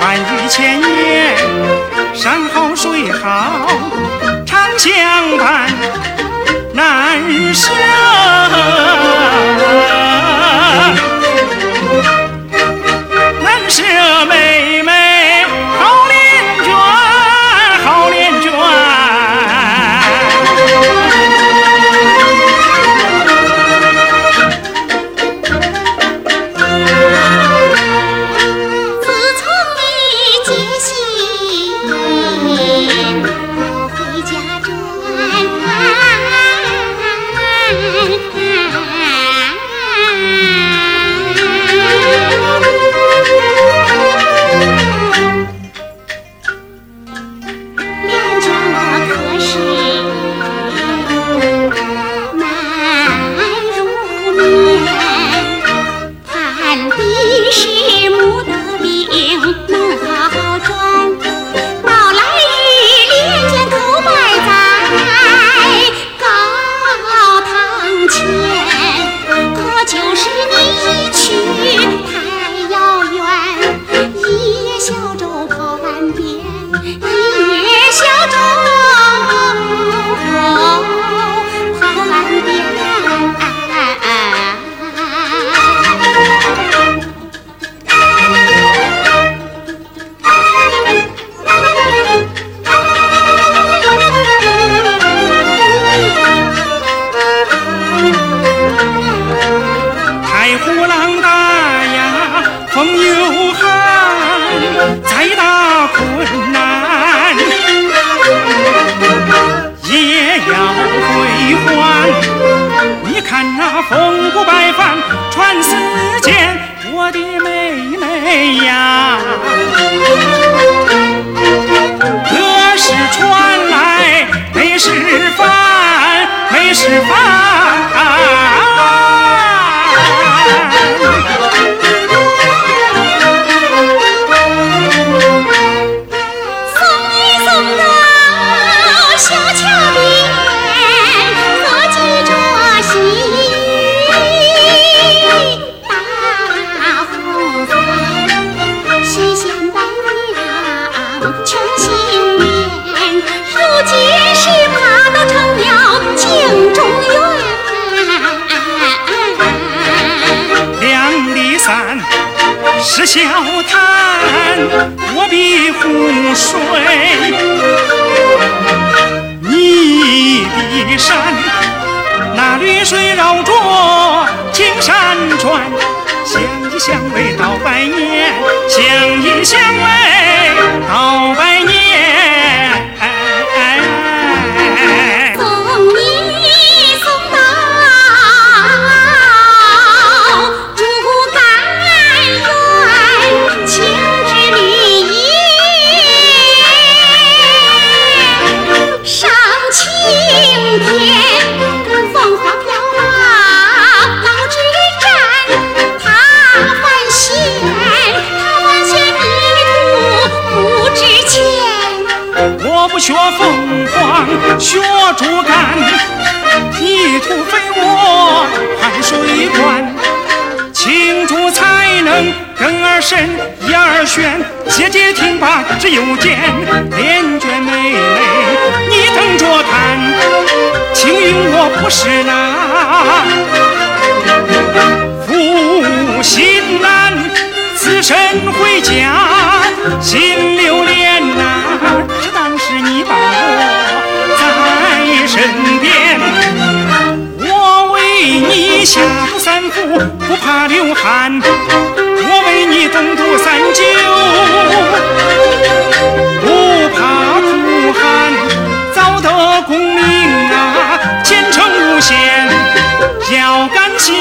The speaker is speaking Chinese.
万语千言山好水好常相伴难舍。要归还你看那风骨白帆传四件我的妹妹呀。笑谈我比湖水。你比山那绿水绕着青山转相依相偎到百年相依相学竹竿，泥土肥沃，汗水灌，青竹才能根儿深，叶儿悬。姐姐听罢直又怨，连娟妹妹，你等着看。青云我不是难，负心难，此生回家心。我为你东渡三九，不怕苦寒，早得功名啊，前程无限，要感谢。